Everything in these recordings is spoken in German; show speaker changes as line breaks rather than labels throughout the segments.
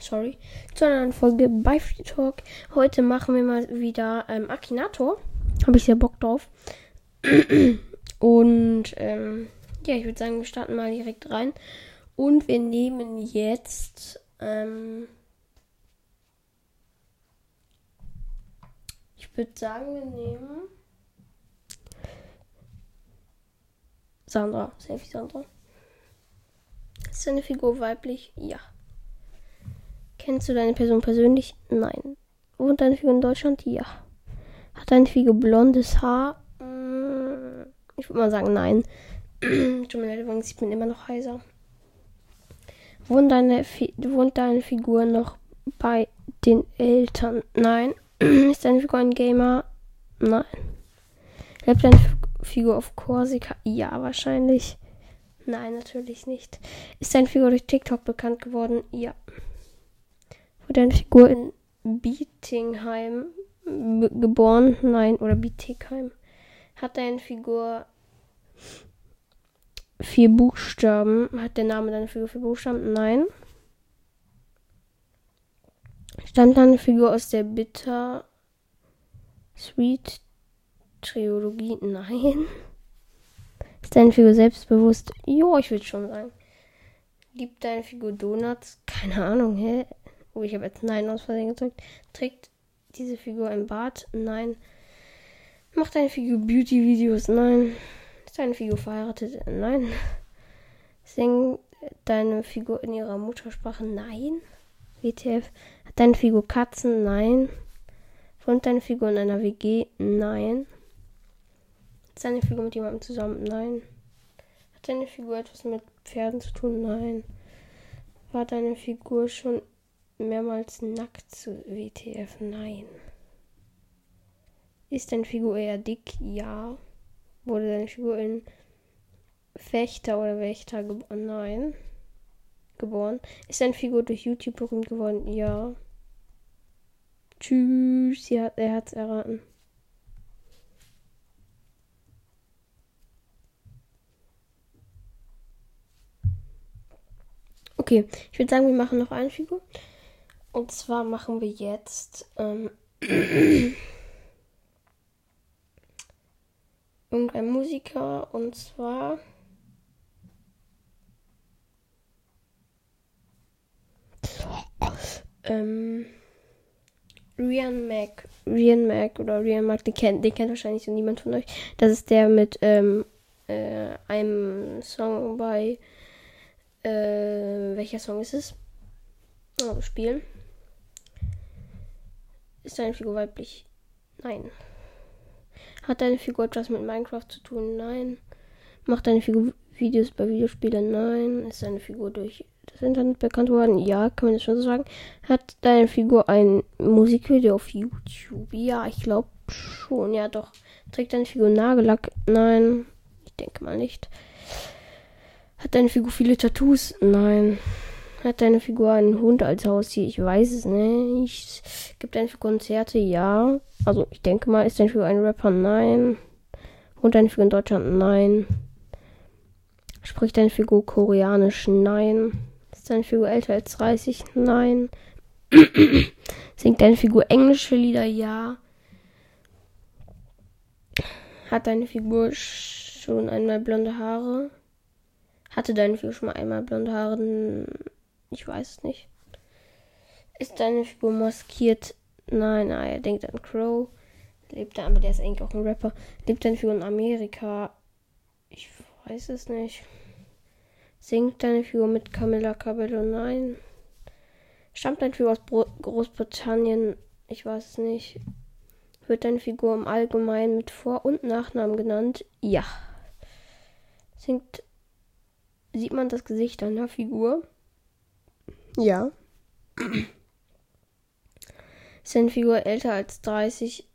Sorry. Zu einer neuen Folge bei Free Talk. Heute machen wir mal wieder ähm, Akinator. Habe ich sehr Bock drauf. Und ähm, ja, ich würde sagen, wir starten mal direkt rein. Und wir nehmen jetzt. Ähm, ich würde sagen, wir nehmen. Sandra. Selfie Sandra. Ist deine Figur weiblich? Ja. Kennst du deine Person persönlich? Nein. Wohnt deine Figur in Deutschland? Ja. Hat deine Figur blondes Haar? Mm, ich würde mal sagen, nein. Tut mir leid, übrigens, ich bin immer noch heiser. Wohnt deine, Fi wohnt deine Figur noch bei den Eltern? Nein. Ist deine Figur ein Gamer? Nein. Lebt deine Figur auf Korsika? Ja, wahrscheinlich. Nein, natürlich nicht. Ist deine Figur durch TikTok bekannt geworden? Ja. Wurde deine Figur in Bietingheim geboren? Nein. Oder Bietigheim? Hat deine Figur vier Buchstaben? Hat der Name deiner Figur vier Buchstaben? Nein. Stammt deine Figur aus der Bitter Sweet Trilogie? Nein. Ist deine Figur selbstbewusst? Jo, ich würde schon sagen. Liebt deine Figur Donuts? Keine Ahnung, hä? Oh, ich habe jetzt Nein aus Versehen gedrückt. Trägt diese Figur ein Bart? Nein. Macht deine Figur Beauty-Videos? Nein. Ist deine Figur verheiratet? Nein. Singt deine Figur in ihrer Muttersprache? Nein. WTF. Hat deine Figur Katzen? Nein. Wohnt deine Figur in einer WG? Nein. Ist deine Figur mit jemandem zusammen? Nein. Hat deine Figur etwas mit Pferden zu tun? Nein. War deine Figur schon mehrmals nackt zu WTF? Nein. Ist deine Figur eher dick? Ja. Wurde deine Figur in Fechter oder Wächter geboren? Nein. Geboren. Ist deine Figur durch YouTube berühmt geworden? Ja. Tschüss. Sie hat, er hat's erraten. Okay, ich würde sagen, wir machen noch eine Figur. Und zwar machen wir jetzt ähm, irgendein Musiker. Und zwar ähm, Rian Mac. Rian Mac oder Rian Mac, den kennt, den kennt wahrscheinlich so niemand von euch. Das ist der mit ähm, äh, einem Song bei äh, welcher Song ist es? Oh, spielen. Ist deine Figur weiblich? Nein. Hat deine Figur etwas mit Minecraft zu tun? Nein. Macht deine Figur Videos bei Videospielen? Nein. Ist deine Figur durch das Internet bekannt worden? Ja, kann man das schon so sagen. Hat deine Figur ein Musikvideo auf YouTube? Ja, ich glaube schon. Ja, doch. Trägt deine Figur Nagellack? Nein. Ich denke mal nicht. Hat deine Figur viele Tattoos? Nein. Hat deine Figur einen Hund als Haustier? Ich weiß es nicht. Gibt deine Figur Konzerte? Ja. Also, ich denke mal, ist deine Figur ein Rapper? Nein. Wohnt deine Figur in Deutschland? Nein. Spricht deine Figur Koreanisch? Nein. Ist deine Figur älter als 30? Nein. Singt deine Figur englische Lieder? Ja. Hat deine Figur schon einmal blonde Haare? Hatte deine Figur schon mal einmal blonde Haare? Ich weiß es nicht. Ist deine Figur maskiert? Nein, nein, er denkt an Crow. Lebt er, aber der ist eigentlich auch ein Rapper. Lebt deine Figur in Amerika? Ich weiß es nicht. Singt deine Figur mit Camilla Cabello? Nein. Stammt deine Figur aus Bro Großbritannien? Ich weiß es nicht. Wird deine Figur im Allgemeinen mit Vor- und Nachnamen genannt? Ja. Singt Sieht man das Gesicht einer Figur? Ja. Ist deine Figur älter als 30,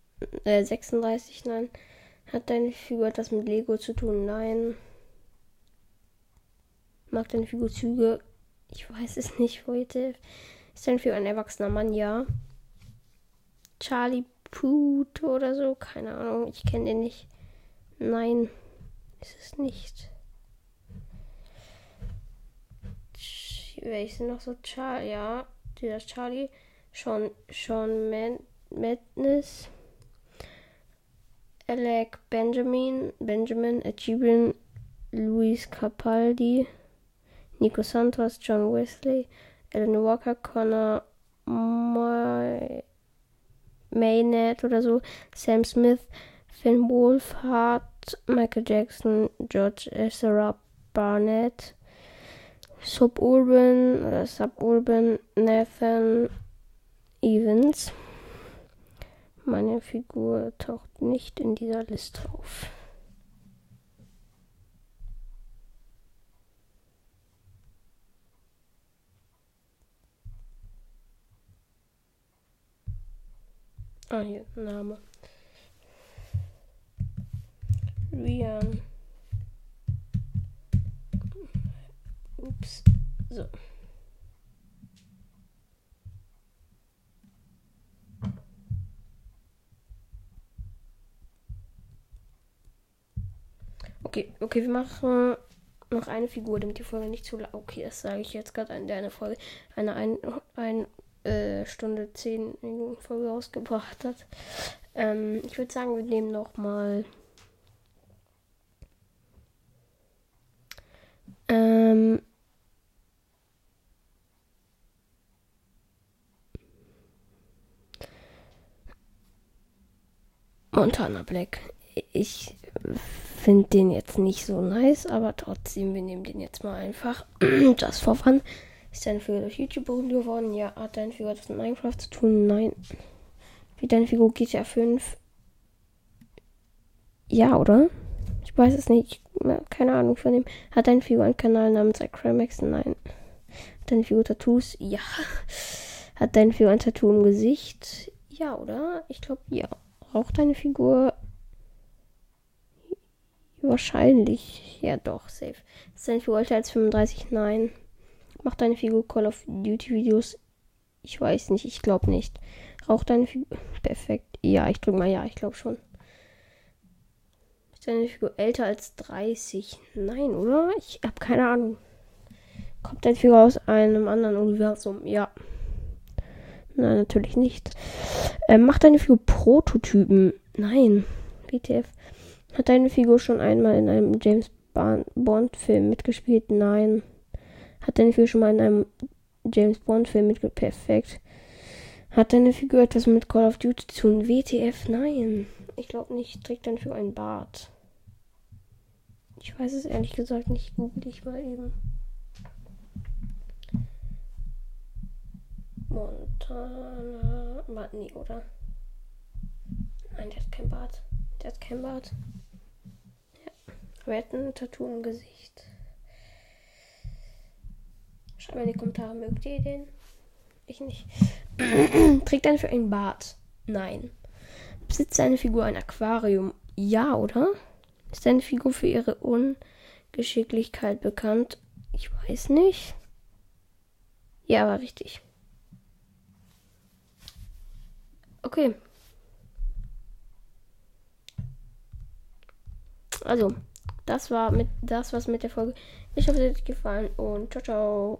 äh, 36? Nein. Hat deine Figur etwas mit Lego zu tun? Nein. Mag deine Figur Züge? Ich weiß es nicht heute. Ist deine Figur ein erwachsener Mann? Ja. Charlie Put oder so? Keine Ahnung. Ich kenne den nicht. Nein. Ist es nicht. Welche noch so? Charlie, ja. Dieser Charlie. Sean, Sean Man Madness. Alec Benjamin. Benjamin. Achievement. Luis Capaldi. Nico Santos. John Wesley. Alan Walker. Connor. My, Maynard oder so. Sam Smith. Finn Wolfhard. Michael Jackson. George Ezra Barnett. Suburban oder Suburban Nathan Evans. Meine Figur taucht nicht in dieser Liste auf. Ah, hier, Name. Rian. Ups. So. Okay, okay, wir machen noch eine Figur, damit die Folge nicht zu lang. Okay, das sage ich jetzt gerade an der eine Folge, eine ein, ein äh, Stunde zehn Minuten Folge rausgebracht hat. Ähm, ich würde sagen, wir nehmen noch mal ähm, Montana Black. Ich finde den jetzt nicht so nice, aber trotzdem, wir nehmen den jetzt mal einfach. Just for fun. Ist deine Figur durch YouTube berühmt geworden? Ja. Hat deine Figur etwas mit Minecraft zu tun? Nein. Wie deine Figur GTA 5? Ja, oder? Ich weiß es nicht. Keine Ahnung von dem. Hat deine Figur einen Kanal namens iCrimex? Nein. Hat deine Figur Tattoos? Ja. Hat deine Figur ein Tattoo im Gesicht? Ja, oder? Ich glaube, ja. Raucht deine Figur? Wahrscheinlich. Ja, doch, safe. Ist deine Figur älter als 35? Nein. Macht deine Figur Call of Duty Videos? Ich weiß nicht, ich glaube nicht. Raucht deine Figur? Perfekt. Ja, ich drücke mal ja, ich glaube schon. Ist deine Figur älter als 30? Nein, oder? Ich habe keine Ahnung. Kommt deine Figur aus einem anderen Universum? Ja. Nein, natürlich nicht. Ähm, macht deine Figur Prototypen? Nein. BTF. Hat deine Figur schon einmal in einem James Bond-Film mitgespielt? Nein. Hat deine Figur schon mal in einem James Bond-Film mitgespielt? Perfekt. Hat deine Figur etwas mit Call of Duty zu tun? WTF? Nein. Ich glaube nicht. Trägt deine Figur einen Bart? Ich weiß es ehrlich gesagt nicht. Google ich mal eben. Montana. Bart, nee, oder? Nein, der hat kein Bart. Der hat kein Bart. Ja. Aber er hat ein Tattoo im Gesicht. Schreibt mal in die Kommentare, mögt ihr den? Ich nicht. Trägt eine für einen Bart? Nein. Besitzt seine Figur ein Aquarium? Ja, oder? Ist seine Figur für ihre Ungeschicklichkeit bekannt? Ich weiß nicht. Ja, war richtig. Okay. Also, das war mit das was mit der Folge. Ich hoffe, es hat euch gefallen und ciao ciao.